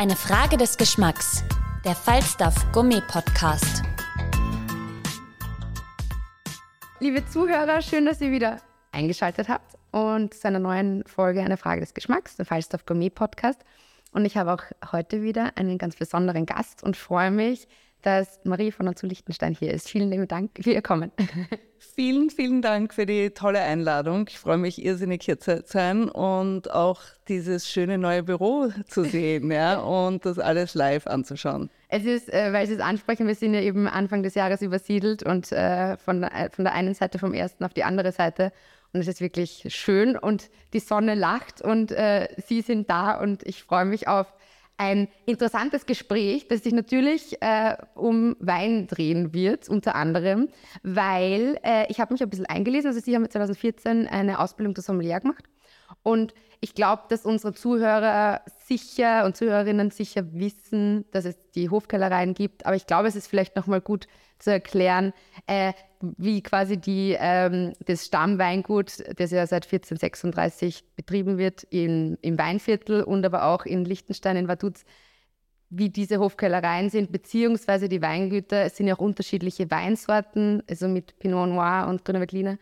Eine Frage des Geschmacks. Der Falstaff Gummi Podcast. Liebe Zuhörer, schön, dass ihr wieder eingeschaltet habt und zu einer neuen Folge Eine Frage des Geschmacks, der Falstaff Gourmet Podcast. Und ich habe auch heute wieder einen ganz besonderen Gast und freue mich, dass Marie von und zu Liechtenstein hier ist. Vielen lieben Dank für Ihr Kommen. Vielen, vielen Dank für die tolle Einladung. Ich freue mich irrsinnig hier zu sein und auch dieses schöne neue Büro zu sehen ja, und das alles live anzuschauen. Es ist, äh, weil Sie es ansprechen, wir sind ja eben Anfang des Jahres übersiedelt und äh, von, äh, von der einen Seite vom ersten auf die andere Seite. Und es ist wirklich schön und die Sonne lacht und äh, Sie sind da und ich freue mich auf ein interessantes Gespräch, das sich natürlich äh, um Wein drehen wird, unter anderem, weil äh, ich habe mich ein bisschen eingelesen. Also Sie haben 2014 eine Ausbildung zur Sommelier gemacht und ich glaube, dass unsere Zuhörer sicher und Zuhörerinnen sicher wissen, dass es die Hofkellereien gibt. Aber ich glaube, es ist vielleicht nochmal gut zu erklären, äh, wie quasi die, ähm, das Stammweingut, das ja seit 1436 betrieben wird in, im Weinviertel und aber auch in Liechtenstein, in Vaduz, wie diese Hofkellereien sind, beziehungsweise die Weingüter. Es sind ja auch unterschiedliche Weinsorten, also mit Pinot Noir und Grüner Veltliner.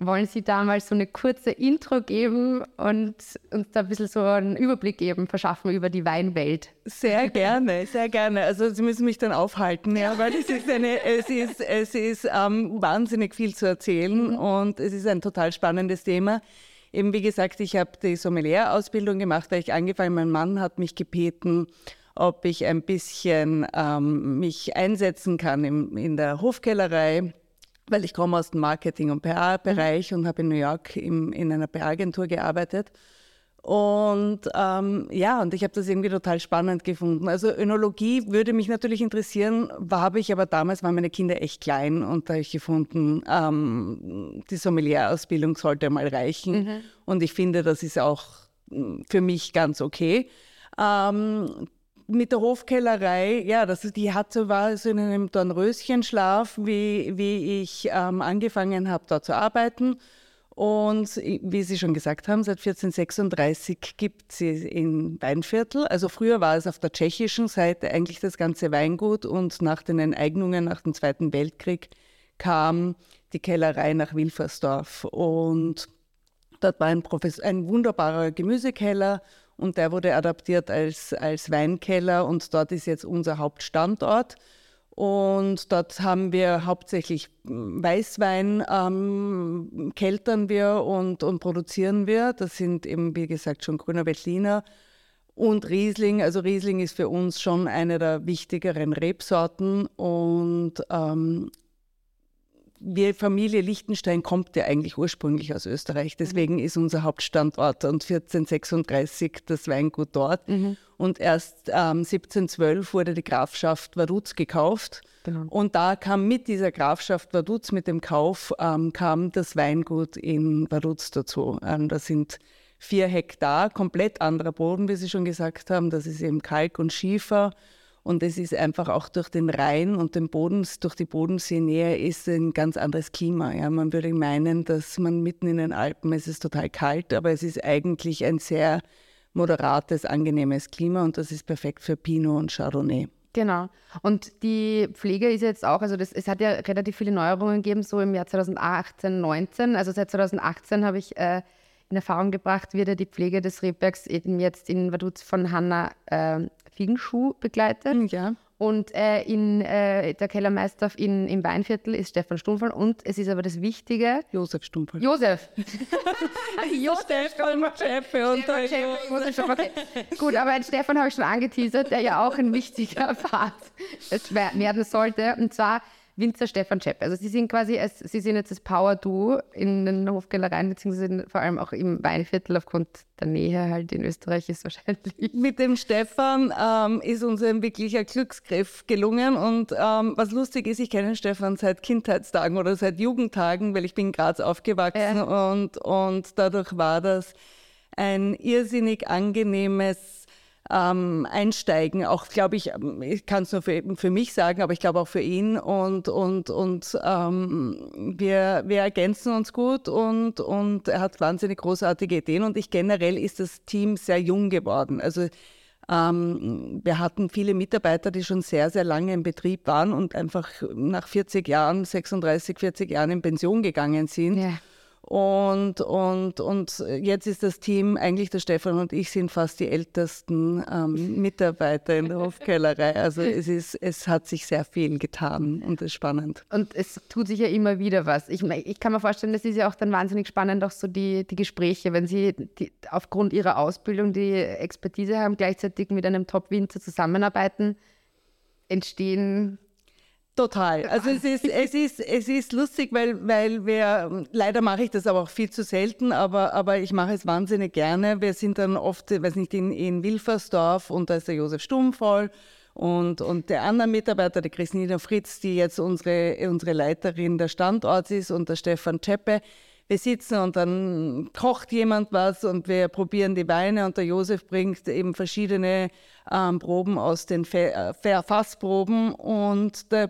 Wollen Sie da mal so eine kurze Intro geben und uns da ein bisschen so einen Überblick geben, verschaffen über die Weinwelt? Sehr gerne, sehr gerne. Also Sie müssen mich dann aufhalten, ja, weil es ist, eine, es ist, es ist ähm, wahnsinnig viel zu erzählen mhm. und es ist ein total spannendes Thema. Eben wie gesagt, ich habe die Sommelier-Ausbildung gemacht, weil ich angefangen, mein Mann hat mich gebeten, ob ich ein bisschen ähm, mich einsetzen kann im, in der Hofkellerei weil ich komme aus dem Marketing- und PR-Bereich mhm. und habe in New York im, in einer PR-Agentur gearbeitet. Und ähm, ja, und ich habe das irgendwie total spannend gefunden. Also Önologie würde mich natürlich interessieren, habe ich aber damals, waren meine Kinder echt klein und da habe ich gefunden, ähm, die Sommelier-Ausbildung sollte mal reichen. Mhm. Und ich finde, das ist auch hm, für mich ganz okay. Ähm, mit der Hofkellerei, ja, das, die hatte, war so in einem Dornröschenschlaf, wie, wie ich ähm, angefangen habe, dort zu arbeiten. Und wie Sie schon gesagt haben, seit 1436 gibt sie in Weinviertel. Also früher war es auf der tschechischen Seite eigentlich das ganze Weingut und nach den Enteignungen nach dem Zweiten Weltkrieg kam die Kellerei nach Wilfersdorf. Und dort war ein, Professor, ein wunderbarer Gemüsekeller und der wurde adaptiert als, als Weinkeller und dort ist jetzt unser Hauptstandort. Und dort haben wir hauptsächlich Weißwein, ähm, keltern wir und, und produzieren wir. Das sind eben, wie gesagt, schon grüner Veltliner und Riesling. Also Riesling ist für uns schon eine der wichtigeren Rebsorten. Und ähm, wir Familie Liechtenstein kommt ja eigentlich ursprünglich aus Österreich. Deswegen ist unser Hauptstandort und 1436 das Weingut dort. Mhm. Und erst ähm, 1712 wurde die Grafschaft Vaduz gekauft. Genau. Und da kam mit dieser Grafschaft Vaduz, mit dem Kauf, ähm, kam das Weingut in Vaduz dazu. Ähm, das sind vier Hektar, komplett anderer Boden, wie Sie schon gesagt haben. Das ist eben Kalk und Schiefer. Und es ist einfach auch durch den Rhein und den Boden, durch die Bodenseenähe ist ein ganz anderes Klima. Ja, man würde meinen, dass man mitten in den Alpen, es ist total kalt, aber es ist eigentlich ein sehr moderates, angenehmes Klima und das ist perfekt für Pinot und Chardonnay. Genau. Und die Pflege ist jetzt auch, also das, es hat ja relativ viele Neuerungen gegeben, so im Jahr 2018, 19. Also seit 2018 habe ich äh, in Erfahrung gebracht, wird ja die Pflege des Rebbergs eben jetzt in Vaduz von Hanna äh, Fiegenschuh begleitet. Mhm, ja. Und äh, in, äh, der Kellermeister in, im Weinviertel ist Stefan Stumpfel und es ist aber das Wichtige. Josef Stumpfel. Josef. Josef Stefan Schäfe und Stefan Schäfe, okay. Gut, aber Stefan habe ich schon angeteasert, der ja auch ein wichtiger Part werden sollte. Und zwar Winzer Stefan Schepp. Also Sie sind quasi, als, Sie sind jetzt das Power-Duo in den Hofkellereien, beziehungsweise vor allem auch im Weinviertel aufgrund der Nähe halt in Österreich ist wahrscheinlich. Mit dem Stefan ähm, ist uns ein wirklicher Glücksgriff gelungen und ähm, was lustig ist, ich kenne Stefan seit Kindheitstagen oder seit Jugendtagen, weil ich bin in Graz aufgewachsen ja. und, und dadurch war das ein irrsinnig angenehmes ähm, einsteigen. Auch, glaube ich, ähm, ich kann es nur für, für mich sagen, aber ich glaube auch für ihn. Und, und, und ähm, wir, wir ergänzen uns gut und, und er hat wahnsinnig großartige Ideen. Und ich generell ist das Team sehr jung geworden. Also ähm, wir hatten viele Mitarbeiter, die schon sehr, sehr lange im Betrieb waren und einfach nach 40 Jahren, 36, 40 Jahren in Pension gegangen sind. Ja. Und, und, und jetzt ist das Team, eigentlich der Stefan und ich sind fast die ältesten ähm, Mitarbeiter in der Hofkellerei. Also es, ist, es hat sich sehr viel getan und es ist spannend. Und es tut sich ja immer wieder was. Ich, ich kann mir vorstellen, das ist ja auch dann wahnsinnig spannend, auch so die, die Gespräche, wenn Sie die, aufgrund Ihrer Ausbildung die Expertise haben, gleichzeitig mit einem Top-Winzer zusammenarbeiten, entstehen Total. Also es ist, es ist, es ist lustig, weil, weil wir, leider mache ich das aber auch viel zu selten, aber, aber ich mache es wahnsinnig gerne. Wir sind dann oft, weiß nicht, in, in Wilfersdorf und da ist der Josef Stummvoll und, und der andere Mitarbeiter, die Christina Fritz, die jetzt unsere, unsere Leiterin der Standorts ist und der Stefan Czeppe wir sitzen und dann kocht jemand was und wir probieren die Weine und der Josef bringt eben verschiedene ähm, Proben aus den äh, Fassproben und da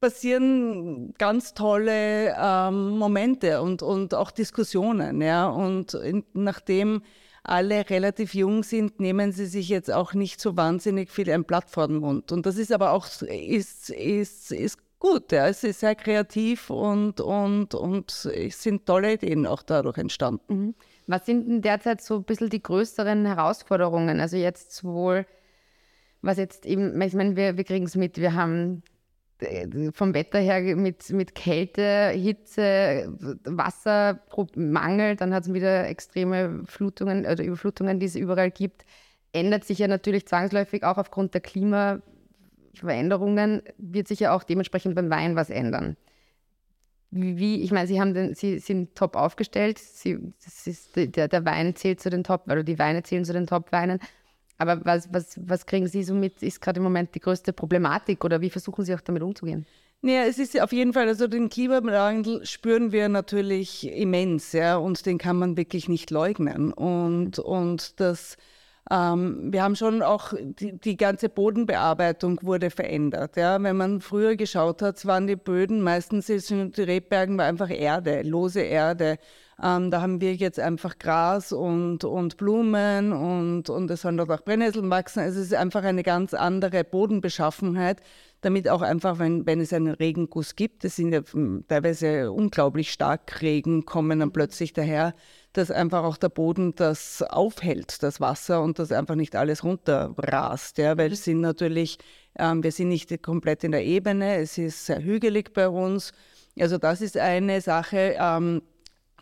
passieren ganz tolle ähm, Momente und, und auch Diskussionen. Ja? Und in, nachdem alle relativ jung sind, nehmen sie sich jetzt auch nicht so wahnsinnig viel ein Blatt vor den Mund. Und das ist aber auch ist, ist, ist gut. Ja. Es ist sehr kreativ und, und, und es sind tolle Ideen auch dadurch entstanden. Mhm. Was sind denn derzeit so ein bisschen die größeren Herausforderungen? Also jetzt sowohl, was jetzt eben, ich meine, wir, wir kriegen es mit, wir haben äh, vom Wetter her mit, mit Kälte, Hitze, Wassermangel, dann hat es wieder extreme Flutungen oder Überflutungen, die es überall gibt. Ändert sich ja natürlich zwangsläufig auch aufgrund der Klima, Veränderungen wird sich ja auch dementsprechend beim Wein was ändern. Wie, ich meine, Sie, haben den, Sie sind top aufgestellt. Sie, ist, der, der Wein zählt zu den Top, oder die Weine zählen zu den Top-Weinen. Aber was, was, was kriegen Sie so mit, ist gerade im Moment die größte Problematik oder wie versuchen Sie auch damit umzugehen? Naja, es ist auf jeden Fall, also den Klimawandel spüren wir natürlich immens, ja, und den kann man wirklich nicht leugnen. Und, und das ähm, wir haben schon auch, die, die, ganze Bodenbearbeitung wurde verändert. Ja? Wenn man früher geschaut hat, waren die Böden, meistens die Rebbergen war einfach Erde, lose Erde. Ähm, da haben wir jetzt einfach Gras und, und Blumen und, und es sollen dort auch Brennnesseln wachsen. Es ist einfach eine ganz andere Bodenbeschaffenheit, damit auch einfach, wenn, wenn es einen Regenguss gibt, es sind ja teilweise unglaublich stark Regen, kommen dann plötzlich daher, dass einfach auch der Boden das aufhält, das Wasser, und dass einfach nicht alles runterrast. Ja, weil es sind natürlich, ähm, wir sind nicht komplett in der Ebene, es ist sehr hügelig bei uns. Also das ist eine Sache. Ähm,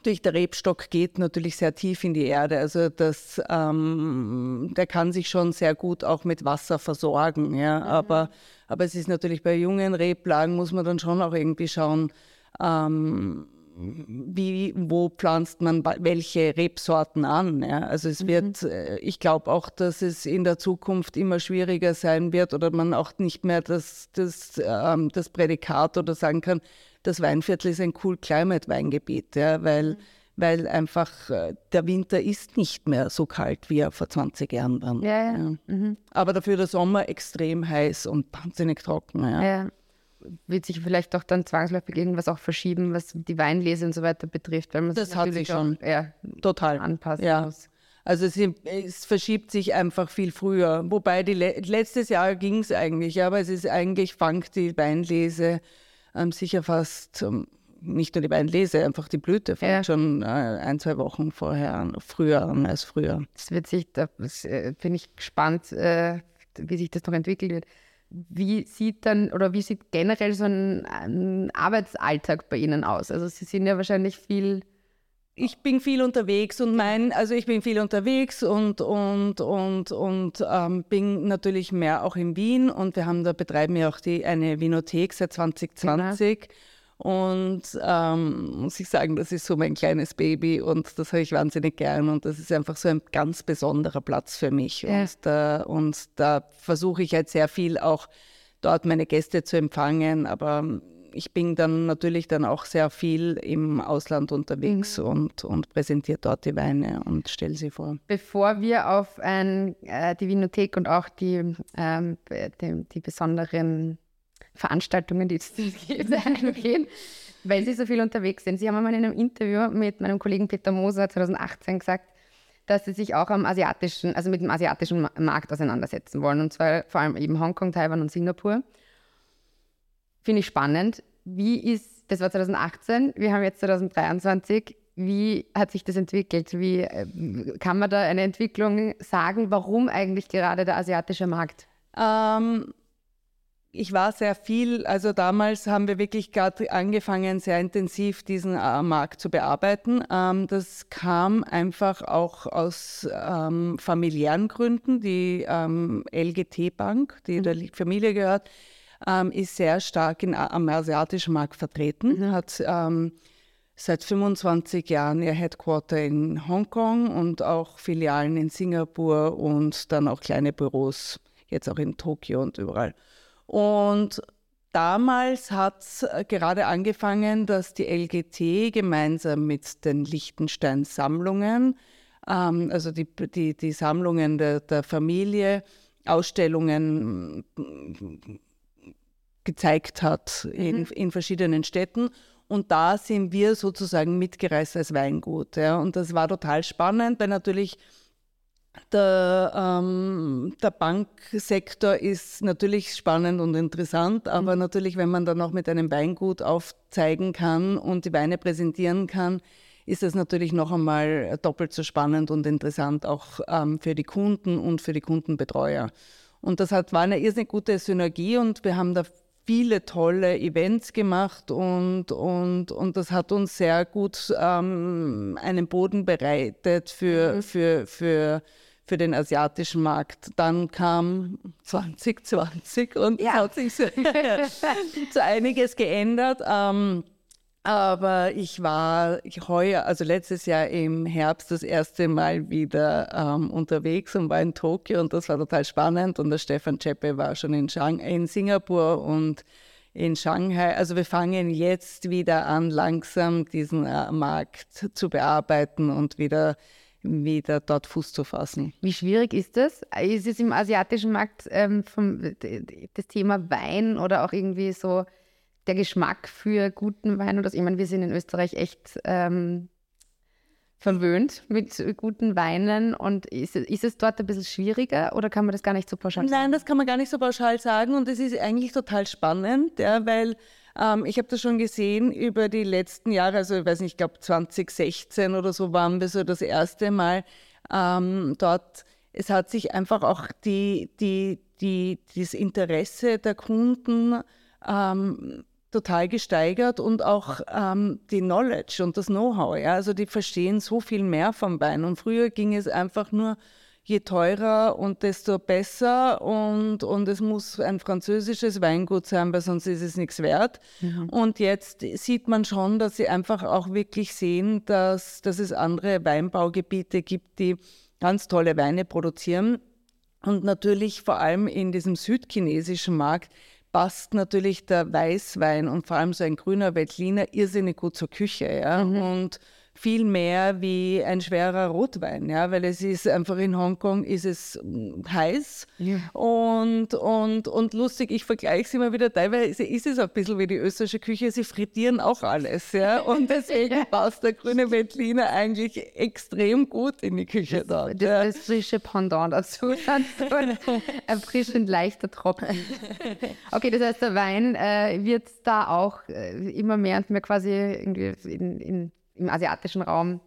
durch der Rebstock geht natürlich sehr tief in die Erde. Also das, ähm, der kann sich schon sehr gut auch mit Wasser versorgen. Ja? Mhm. Aber, aber es ist natürlich bei jungen Reblagen muss man dann schon auch irgendwie schauen, ähm, wie, wo pflanzt man welche Rebsorten an. Ja? Also es mhm. wird, äh, ich glaube auch, dass es in der Zukunft immer schwieriger sein wird oder man auch nicht mehr das, das, ähm, das Prädikat oder sagen kann, das Weinviertel ist ein cool Climate Weingebiet, ja? weil, mhm. weil einfach äh, der Winter ist nicht mehr so kalt, wie er vor 20 Jahren war. Ja, ja. ja. Mhm. Aber dafür der Sommer extrem heiß und wahnsinnig trocken. Ja. ja wird sich vielleicht auch dann zwangsläufig irgendwas auch verschieben, was die Weinlese und so weiter betrifft, weil man das sich hat sich schon auch, total anpassen ja. muss. Also es, es, verschiebt sich einfach viel früher. Wobei die letztes Jahr ging es eigentlich, aber es ist eigentlich fangt die Weinlese ähm, sicher fast ähm, nicht nur die Weinlese, einfach die Blüte fängt ja. schon äh, ein, zwei Wochen vorher an, früher an als früher. Das wird sich, da äh, bin ich gespannt, äh, wie sich das noch entwickelt wird. Wie sieht dann oder wie sieht generell so ein, ein, Arbeitsalltag bei Ihnen aus? Also Sie sind ja wahrscheinlich viel ich bin viel unterwegs und mein, also ich bin viel unterwegs und, und, und, und ähm, bin natürlich mehr auch in Wien und wir haben da betreiben ja auch die, eine Winothek seit 2020. Genau. Und ähm, muss ich sagen, das ist so mein kleines Baby und das habe ich wahnsinnig gern und das ist einfach so ein ganz besonderer Platz für mich. Ja. Und, da, und da versuche ich halt sehr viel auch dort meine Gäste zu empfangen, aber ich bin dann natürlich dann auch sehr viel im Ausland unterwegs mhm. und, und präsentiere dort die Weine und stelle sie vor. Bevor wir auf ein, äh, die Vinothek und auch die, ähm, die, die, besonderen Veranstaltungen, die es gibt, eingehen, weil Sie so viel unterwegs sind. Sie haben einmal in einem Interview mit meinem Kollegen Peter Moser 2018 gesagt, dass Sie sich auch am asiatischen, also mit dem asiatischen Markt auseinandersetzen wollen. Und zwar vor allem eben Hongkong, Taiwan und Singapur. Finde ich spannend. Wie ist, das war 2018, wir haben jetzt 2023. Wie hat sich das entwickelt? Wie äh, kann man da eine Entwicklung sagen? Warum eigentlich gerade der asiatische Markt? Ähm, ich war sehr viel, also damals haben wir wirklich gerade angefangen, sehr intensiv diesen äh, Markt zu bearbeiten. Ähm, das kam einfach auch aus ähm, familiären Gründen. Die ähm, LGT Bank, die mhm. der Familie gehört, ähm, ist sehr stark in, am asiatischen Markt vertreten, mhm. hat ähm, seit 25 Jahren ihr Headquarter in Hongkong und auch Filialen in Singapur und dann auch kleine Büros, jetzt auch in Tokio und überall. Und damals hat es äh, gerade angefangen, dass die LGT gemeinsam mit den Liechtenstein-Sammlungen, ähm, also die, die, die Sammlungen der, der Familie, Ausstellungen gezeigt hat in, mhm. in verschiedenen Städten. Und da sind wir sozusagen mitgereist als Weingut. Ja. Und das war total spannend, weil natürlich der, ähm, der Banksektor ist natürlich spannend und interessant, aber mhm. natürlich, wenn man dann auch mit einem Weingut aufzeigen kann und die Weine präsentieren kann, ist das natürlich noch einmal doppelt so spannend und interessant, auch ähm, für die Kunden und für die Kundenbetreuer. Und das hat, war eine irrsinnig gute Synergie und wir haben da viele tolle Events gemacht und, und, und das hat uns sehr gut ähm, einen Boden bereitet für, mhm. für, für, für den asiatischen Markt. Dann kam 2020 und ja. hat sich so, so einiges geändert. Ähm, aber ich war heuer, also letztes Jahr im Herbst das erste Mal wieder ähm, unterwegs und war in Tokio und das war total spannend. Und der Stefan Chepe war schon in, Shang in Singapur und in Shanghai. Also wir fangen jetzt wieder an, langsam diesen äh, Markt zu bearbeiten und wieder wieder dort Fuß zu fassen. Wie schwierig ist das? Ist es im asiatischen Markt ähm, vom, das Thema Wein oder auch irgendwie so der Geschmack für guten Wein oder ich meine, wir sind in Österreich echt ähm, verwöhnt mit guten Weinen und ist, ist es dort ein bisschen schwieriger oder kann man das gar nicht so pauschal sagen? Nein, das kann man gar nicht so pauschal sagen und es ist eigentlich total spannend, ja, weil ähm, ich habe das schon gesehen über die letzten Jahre, also ich weiß nicht, ich glaube 2016 oder so waren wir so das erste Mal ähm, dort. Es hat sich einfach auch die, die, die, das Interesse der Kunden ähm, total gesteigert und auch ähm, die Knowledge und das Know-how. Ja? Also die verstehen so viel mehr vom Wein. Und früher ging es einfach nur, je teurer und desto besser und, und es muss ein französisches Weingut sein, weil sonst ist es nichts wert. Mhm. Und jetzt sieht man schon, dass sie einfach auch wirklich sehen, dass, dass es andere Weinbaugebiete gibt, die ganz tolle Weine produzieren. Und natürlich vor allem in diesem südchinesischen Markt passt natürlich der Weißwein und vor allem so ein grüner Veltliner irrsinnig gut zur Küche. Ja? Mhm. Und viel mehr wie ein schwerer Rotwein, ja, weil es ist einfach in Hongkong ist es hm, heiß ja. und, und, und lustig, ich vergleiche es immer wieder, teilweise ist es ein bisschen wie die österreichische Küche, sie frittieren auch alles, ja, und deswegen passt der grüne Veltliner eigentlich extrem gut in die Küche das, dort. Das, ja. das frische Pendant dazu, erfrischend leichter Tropfen. Okay, das heißt, der Wein äh, wird da auch äh, immer mehr und mehr quasi irgendwie in, in im asiatischen Raum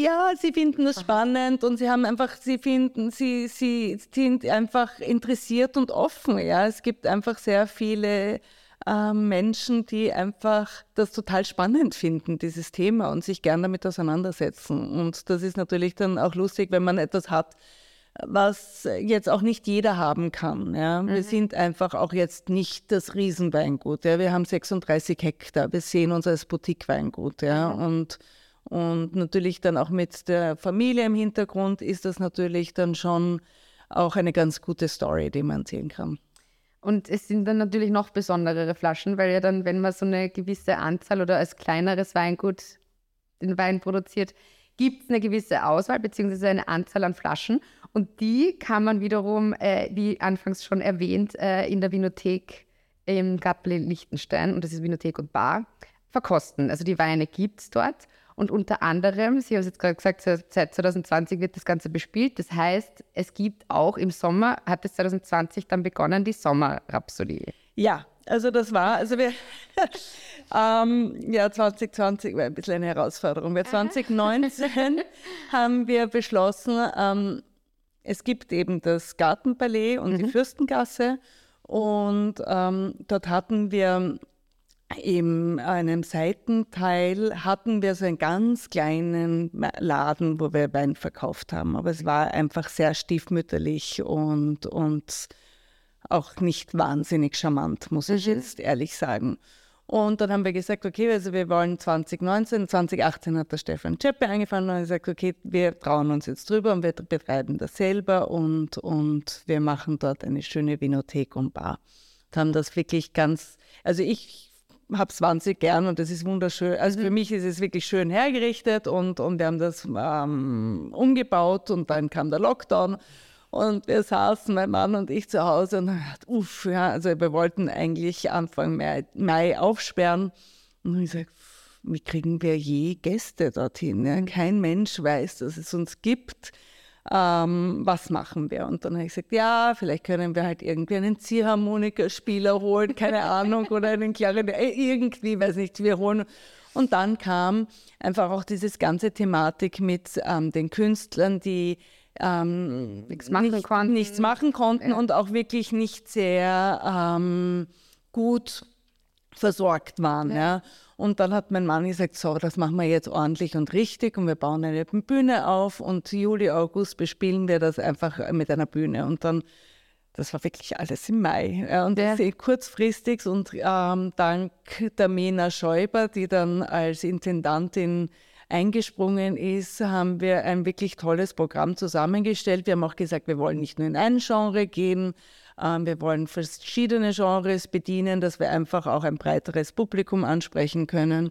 ja, sie finden das spannend und sie haben einfach, sie finden, sie, sie sind einfach interessiert und offen. Ja, es gibt einfach sehr viele äh, Menschen, die einfach das total spannend finden, dieses Thema und sich gern damit auseinandersetzen. Und das ist natürlich dann auch lustig, wenn man etwas hat, was jetzt auch nicht jeder haben kann. Ja. Wir mhm. sind einfach auch jetzt nicht das Riesenweingut. Ja. Wir haben 36 Hektar. Wir sehen uns als Boutique-Weingut. Ja. Mhm. Und, und natürlich dann auch mit der Familie im Hintergrund ist das natürlich dann schon auch eine ganz gute Story, die man erzählen kann. Und es sind dann natürlich noch besonderere Flaschen, weil ja dann, wenn man so eine gewisse Anzahl oder als kleineres Weingut den Wein produziert, gibt es eine gewisse Auswahl bzw. eine Anzahl an Flaschen. Und die kann man wiederum, äh, wie anfangs schon erwähnt, äh, in der Vinothek im Gattli Liechtenstein, und das ist Vinothek und Bar, verkosten. Also die Weine gibt es dort. Und unter anderem, Sie haben es jetzt gerade gesagt, seit 2020 wird das Ganze bespielt. Das heißt, es gibt auch im Sommer, hat es 2020 dann begonnen, die Sommerrhapsodie. Ja, also das war, also wir, ähm, ja, 2020 war ein bisschen eine Herausforderung. Wir 2019 haben wir beschlossen, ähm, es gibt eben das Gartenpalais und mhm. die Fürstengasse und ähm, dort hatten wir in einem Seitenteil hatten wir so einen ganz kleinen Laden, wo wir Wein verkauft haben. Aber es war einfach sehr stiefmütterlich und, und auch nicht wahnsinnig charmant, muss ich mhm. jetzt ehrlich sagen. Und dann haben wir gesagt, okay, also wir wollen 2019, 2018 hat der Stefan Czeppe angefangen und gesagt, okay, wir trauen uns jetzt drüber und wir betreiben das selber und, und wir machen dort eine schöne Vinothek und Bar. Und haben das wirklich ganz, also ich habe es wahnsinnig gern und das ist wunderschön. Also für mhm. mich ist es wirklich schön hergerichtet und, und wir haben das ähm, umgebaut und dann kam der Lockdown und wir saßen, mein Mann und ich, zu Hause und haben gedacht, uff, ja, also wir wollten eigentlich Anfang Mai, Mai aufsperren. Und ich sage, wie kriegen wir je Gäste dorthin? Ja? Kein Mensch weiß, dass es uns gibt. Ähm, was machen wir? Und dann habe ich gesagt, ja, vielleicht können wir halt irgendwie einen Ziehharmonikaspieler holen, keine Ahnung, oder einen Klarinett, äh, irgendwie, weiß nicht, wir holen. Und dann kam einfach auch dieses ganze Thematik mit ähm, den Künstlern, die ähm, nichts, machen nicht, konnten. nichts machen konnten ja. und auch wirklich nicht sehr ähm, gut versorgt waren. Ja. ja. Und dann hat mein Mann gesagt, so, das machen wir jetzt ordentlich und richtig und wir bauen eine Bühne auf und Juli, August bespielen wir das einfach mit einer Bühne. Und dann, das war wirklich alles im Mai. Ja, und ja. sehr kurzfristig und ähm, dank der Mena Schäuber, die dann als Intendantin eingesprungen ist, haben wir ein wirklich tolles Programm zusammengestellt. Wir haben auch gesagt, wir wollen nicht nur in ein Genre gehen, ähm, wir wollen verschiedene Genres bedienen, dass wir einfach auch ein breiteres Publikum ansprechen können.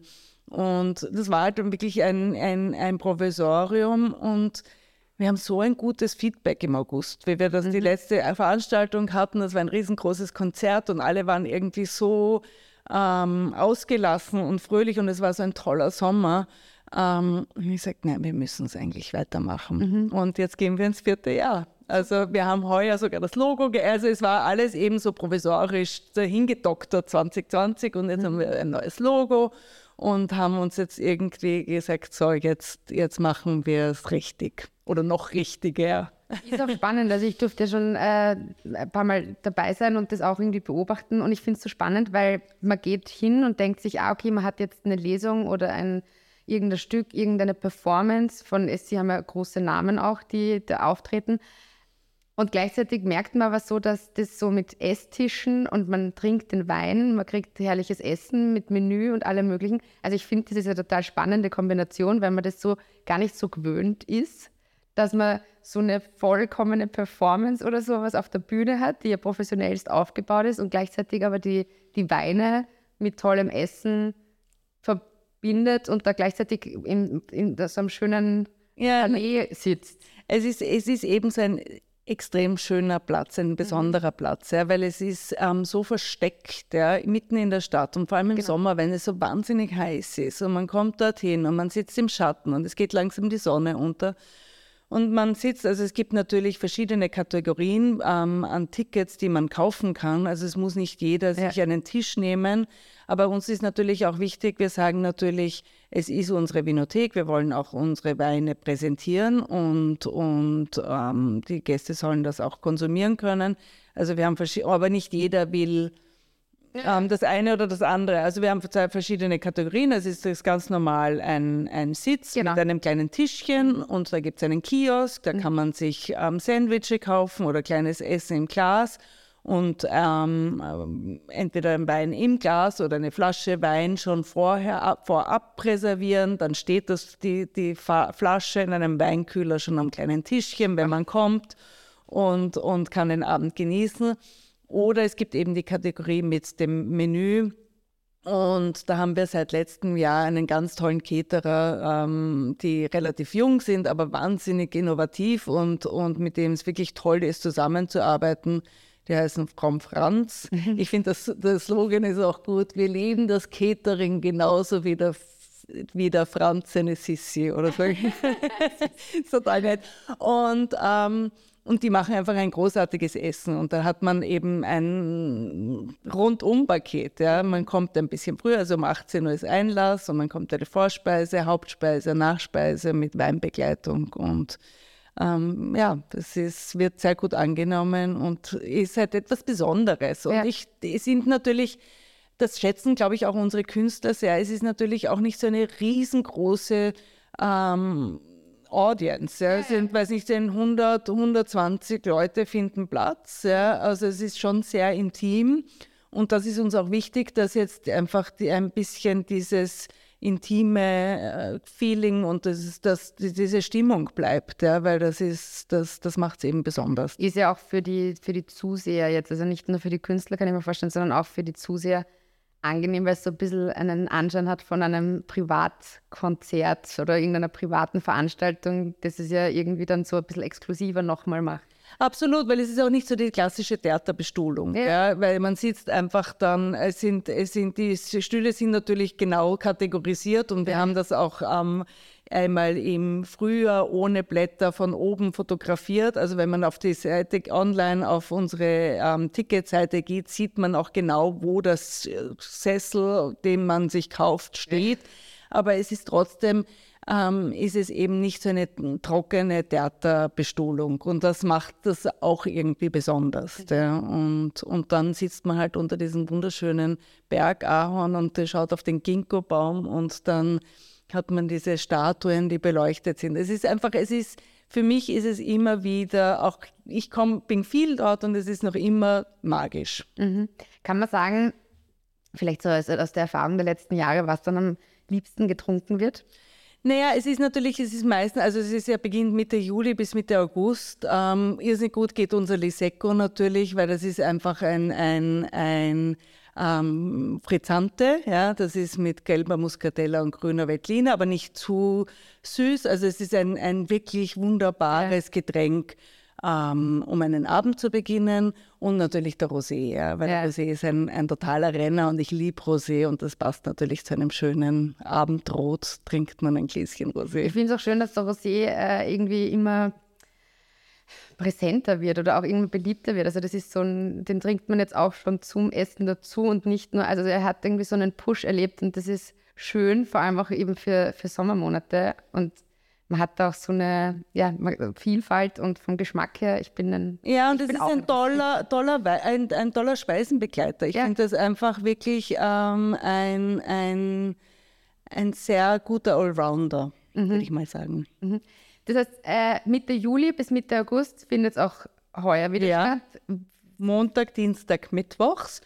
Und das war halt wirklich ein, ein, ein Provisorium und wir haben so ein gutes Feedback im August, wie wir das mhm. die letzte Veranstaltung hatten. Das war ein riesengroßes Konzert und alle waren irgendwie so ähm, ausgelassen und fröhlich und es war so ein toller Sommer. Ähm, und ich sagte, nein, wir müssen es eigentlich weitermachen. Mhm. Und jetzt gehen wir ins vierte Jahr. Also wir haben heuer sogar das Logo, also es war alles eben so provisorisch dahingedoktert 2020 und jetzt mhm. haben wir ein neues Logo und haben uns jetzt irgendwie gesagt, so jetzt, jetzt machen wir es richtig oder noch richtiger. Ist auch spannend. Also ich durfte ja schon äh, ein paar Mal dabei sein und das auch irgendwie beobachten. Und ich finde es so spannend, weil man geht hin und denkt sich, ah, okay, man hat jetzt eine Lesung oder ein irgendein Stück, irgendeine Performance von, sie haben ja große Namen auch, die da auftreten. Und gleichzeitig merkt man aber so, dass das so mit Esstischen und man trinkt den Wein, man kriegt herrliches Essen mit Menü und allem möglichen. Also ich finde, das ist eine total spannende Kombination, weil man das so gar nicht so gewöhnt ist, dass man so eine vollkommene Performance oder sowas auf der Bühne hat, die ja professionellst aufgebaut ist und gleichzeitig aber die, die Weine mit tollem Essen verbindet und da gleichzeitig in, in so einem schönen ja, Allee sitzt. Es ist, es ist eben so ein extrem schöner Platz, ein mhm. besonderer mhm. Platz, ja, weil es ist ähm, so versteckt, ja, mitten in der Stadt und vor allem im genau. Sommer, wenn es so wahnsinnig heiß ist und man kommt dorthin und man sitzt im Schatten und es geht langsam die Sonne unter und man sitzt, also es gibt natürlich verschiedene Kategorien ähm, an Tickets, die man kaufen kann. Also es muss nicht jeder ja. sich einen Tisch nehmen. Aber uns ist natürlich auch wichtig, wir sagen natürlich, es ist unsere Vinothek, wir wollen auch unsere Weine präsentieren und, und ähm, die Gäste sollen das auch konsumieren können. Also wir haben verschiedene, aber nicht jeder will ähm, das eine oder das andere. Also wir haben zwei verschiedene Kategorien. Es ist das ganz normal ein, ein Sitz Genau. mit einem kleinen Tischchen und da gibt es einen Kiosk, da kann man sich ähm, Sandwiche kaufen oder kleines Essen im Glas und ähm, ähm, entweder ein Wein im Glas oder eine Flasche Wein schon vorher ab, vorab präservieren. Dann steht das, die, die Flasche in einem Weinkühler schon am kleinen Tischchen, wenn man kommt und, und kann den Abend genießen. Oder es gibt eben die Kategorie mit dem Menü. Und da haben wir seit letztem Jahr einen ganz tollen Caterer, ähm, die relativ jung sind, aber wahnsinnig innovativ und, und mit dem es wirklich toll ist, zusammenzuarbeiten. Die heißen Frau Franz. Ich finde, das, der Slogan ist auch gut. Wir lieben das Catering genauso wie der, wie der Franz seine Sissi oder so. Total nett. Und, ähm, und die machen einfach ein großartiges Essen. Und da hat man eben ein Rundum-Paket. Ja. Man kommt ein bisschen früher, also um 18 Uhr ist Einlass und man kommt eine Vorspeise, Hauptspeise, Nachspeise mit Weinbegleitung. Und ähm, ja, das ist, wird sehr gut angenommen und ist halt etwas Besonderes. Und Ja. ich, die sind natürlich, das schätzen, glaube ich, auch unsere Künstler sehr. Es ist natürlich auch nicht so eine riesengroße ähm, Audience. Ja. Es sind, weiß nicht, sind 100, 120 Leute finden Platz. Ja. Also es ist schon sehr intim. Und das ist uns auch wichtig, dass jetzt einfach die, ein bisschen dieses intime äh, Feeling und das ist, dass diese Stimmung bleibt, ja, weil das ist, das, das macht es eben besonders. Ist ja auch für die, für die Zuseher jetzt, also nicht nur für die Künstler, kann ich mir vorstellen, sondern auch für die Zuseher angenehm, weil es so ein bisschen einen Anschein hat von einem Privatkonzert oder irgendeiner privaten Veranstaltung, das es ja irgendwie dann so ein bisschen exklusiver nochmal macht. Absolut, weil es ist auch nicht so die klassische Theaterbestuhlung, Ja. ja. weil man sitzt einfach dann, es sind, es sind, die Stühle sind natürlich genau kategorisiert und wir haben das auch ähm, einmal im Frühjahr ohne Blätter von oben fotografiert. Also wenn man auf die Seite online auf unsere ähm, Ticketseite geht, sieht man auch genau, wo das äh, Sessel, den man sich kauft, steht. Aber es ist trotzdem ähm, ist es eben nicht so eine trockene Theaterbestuhlung. Und das macht das auch irgendwie besonders. Ja. Und, und dann sitzt man halt unter diesem wunderschönen Bergahorn und der schaut auf den Ginkgo-Baum und dann hat man diese Statuen, die beleuchtet sind. Es ist einfach, es ist, für mich ist es immer wieder, auch ich komm, bin viel dort und es ist noch immer magisch. Mhm. Kann man sagen, vielleicht so aus, aus der Erfahrung der letzten Jahre, was dann am liebsten getrunken wird? Naja, es ist natürlich, es ist meistens, also es ist ja beginnt Mitte Juli bis Mitte August. Ähm, irrsinnig gut geht unser Lisecco natürlich, weil das ist einfach ein, ein, ein ähm, Frizzante, ja, das ist mit gelber Muscatella und grüner Veltliner, aber nicht zu süß. Also es ist ein, ein wirklich wunderbares Getränk, ähm, um einen Abend zu beginnen und natürlich der Rosé, ja, weil Ja. der Rosé ist ein, ein totaler Renner und ich liebe Rosé und das passt natürlich zu einem schönen Abendrot, trinkt man ein Gläschen Rosé. Ich finde es auch schön, dass der Rosé äh, irgendwie immer präsenter wird oder auch irgendwie beliebter wird. Also das ist so ein, den trinkt man jetzt auch schon zum Essen dazu und nicht nur, also er hat irgendwie so einen Push erlebt und das ist schön, vor allem auch eben für, für Sommermonate und man hat da auch so eine ja, Vielfalt und vom Geschmack her, ich bin ein Ja, und das bin ist ein toller, toller, ein, ein toller Speisenbegleiter. Ich Ja. finde das einfach wirklich ähm, ein, ein, ein sehr guter Allrounder, würde ich mal sagen. Das heißt, äh, Mitte Juli bis Mitte August findet es auch heuer wieder Ja. statt. Montag, Dienstag, Mittwochs.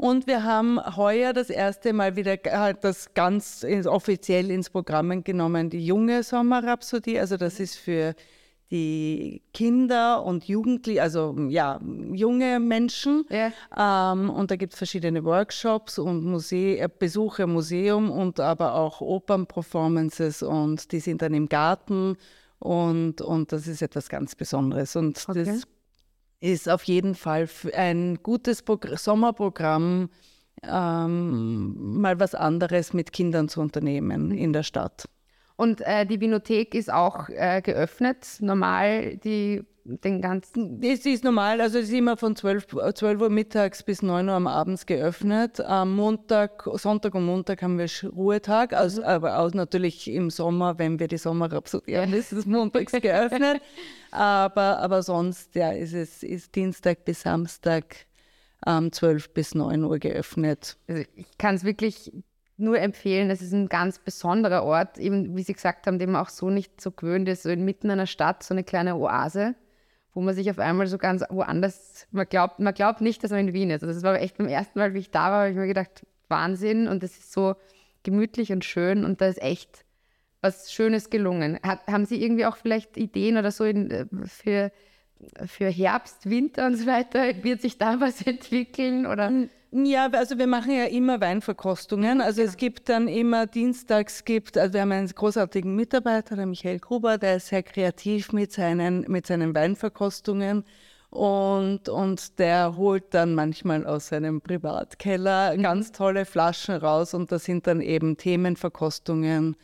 Und wir haben heuer das erste Mal wieder äh, das ganz offiziell ins Programm genommen, die junge Sommerrhapsodie. Also das ist für die Kinder und Jugendliche, also ja, junge Menschen. Ja. Ähm, und da gibt es verschiedene Workshops und Muse äh, Besuche im Museum und aber auch Opernperformances und die sind dann im Garten und, und das ist etwas ganz Besonderes. Und Okay. das ist auf jeden Fall ein gutes Progr Sommerprogramm, ähm, mal was anderes mit Kindern zu unternehmen in der Stadt. Und äh, die Vinothek ist auch äh, geöffnet, normal die, den ganzen. Es ist normal, also es ist immer von 12, äh, 12 Uhr mittags bis 9 Uhr am Abend geöffnet. Am Montag, Sonntag und Montag haben wir Ruhetag, also, aber auch natürlich im Sommer, wenn wir die Sommerrhapsodie haben, ist es montags geöffnet. aber, aber sonst ja, ist es ist Dienstag bis Samstag ähm, 12 bis 9 Uhr geöffnet. Also ich kann es wirklich nur empfehlen. Es ist ein ganz besonderer Ort, eben wie Sie gesagt haben, den man auch so nicht so gewöhnt ist, so inmitten einer Stadt, so eine kleine Oase, wo man sich auf einmal so ganz woanders, man glaubt, man glaubt nicht, dass man in Wien ist. Also das war echt beim ersten Mal, wie ich da war, habe ich mir gedacht, Wahnsinn und es ist so gemütlich und schön und da ist echt was Schönes gelungen. Hat, haben Sie irgendwie auch vielleicht Ideen oder so in, äh, für, für Herbst, Winter und so weiter? Wird sich da was entwickeln oder? Ja, also wir machen ja immer Weinverkostungen. Also es gibt dann immer dienstags gibt, also wir haben einen großartigen Mitarbeiter, der Michael Gruber, der ist sehr kreativ mit seinen, mit seinen Weinverkostungen. Und, und der holt dann manchmal aus seinem Privatkeller mhm. ganz tolle Flaschen raus und das sind dann eben Themenverkostungen,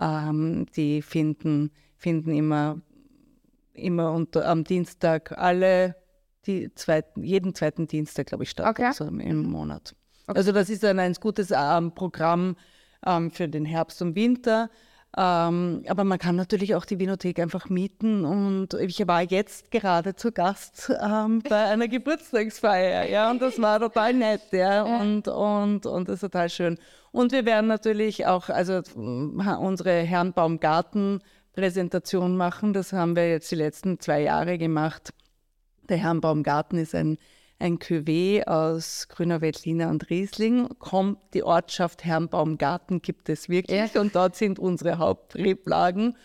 ähm, die finden, finden immer, immer unter, am Dienstag alle die zweiten, jeden zweiten Dienstag, glaube ich, statt okay. also im Monat. Okay. Also das ist dann ein gutes ähm, Programm ähm, für den Herbst und Winter. Ähm, aber man kann natürlich auch die Vinothek einfach mieten und ich war jetzt gerade zu Gast ähm, bei einer Geburtstagsfeier, ja, und das war total nett, ja, und, und, und das ist total schön. Und wir werden natürlich auch, also unsere Herrenbaumgarten Präsentation machen, das haben wir jetzt die letzten zwei Jahre gemacht. Der Herrenbaumgarten ist ein, ein Cuvée aus Grüner Veltliner und Riesling. Kommt die Ortschaft Herrenbaumgarten gibt es wirklich ja. und dort sind unsere Hauptreblagen.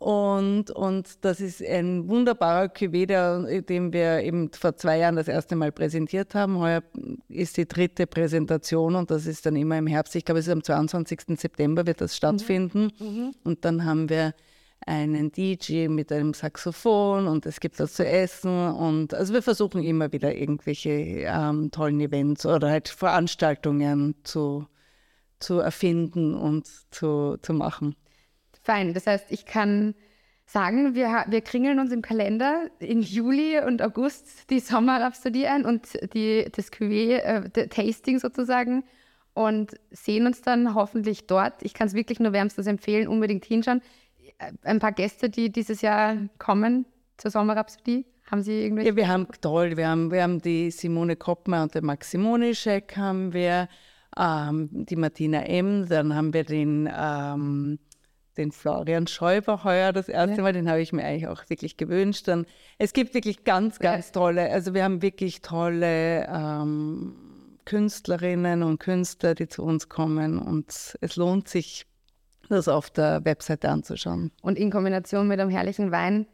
Und, und das ist ein wunderbarer Cuvée, der, den wir eben vor zwei Jahren das erste Mal präsentiert haben. Heuer ist die dritte Präsentation und das ist dann immer im Herbst. Ich glaube, es ist am 22. September wird das mhm. stattfinden. Mhm. Und dann haben wir einen DJ mit einem Saxophon und es gibt was zu essen. Und also wir versuchen immer wieder irgendwelche ähm, tollen Events oder halt Veranstaltungen zu, zu erfinden und zu, zu machen. Fein, das heißt, ich kann sagen, wir, wir kringeln uns im Kalender im Juli und August die Sommerrhapsodie ein und die, das Cuvée, äh, Tasting sozusagen und sehen uns dann hoffentlich dort. Ich kann es wirklich nur wärmstens empfehlen, unbedingt hinschauen ein paar Gäste, die dieses Jahr kommen zur Sommerrhapsodie? Haben Sie irgendwelche? Ja, wir haben toll. Wir haben, wir haben die Simone Koppmer und den Max Simonischek haben wir, ähm, die Martina M., dann haben wir den, ähm, den Florian Schäuber heuer das erste ja. Mal, den habe ich mir eigentlich auch wirklich gewünscht. Dann, es gibt wirklich ganz, ganz ja. tolle, also wir haben wirklich tolle ähm, Künstlerinnen und Künstler, die zu uns kommen und es lohnt sich das auf der Webseite anzuschauen. Und in Kombination mit einem herrlichen Wein,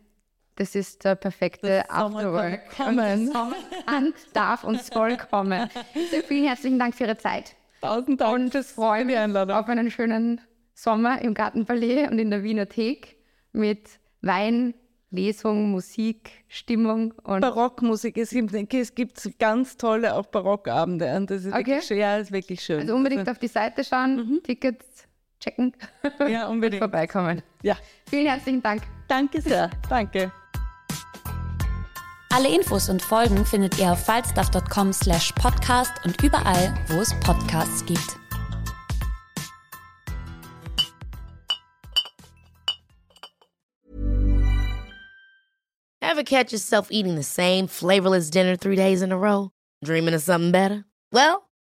das ist der perfekte Afterwork. Sommer darf und soll kommen. So, vielen herzlichen Dank für Ihre Zeit. Tausend Dank und das freue mich auf einen schönen Sommer im Gartenpalais und in der Wiener Thek mit Wein, Lesung, Musik, Stimmung und Barockmusik. Es gibt, es gibt ganz tolle auch Barockabende und das ist okay. wirklich schön. Ja, ist wirklich schön. Also unbedingt also, auf die Seite schauen, mhm. Tickets checken. Ja, unbedingt. Und vorbeikommen. Ja. Vielen herzlichen Dank. Danke sehr. Danke. Alle Infos und Folgen findet ihr auf falstaff.com slash podcast und überall, wo es Podcasts gibt. Ever catch yourself eating the same flavorless dinner three days in a row? Dreaming of something better? Well,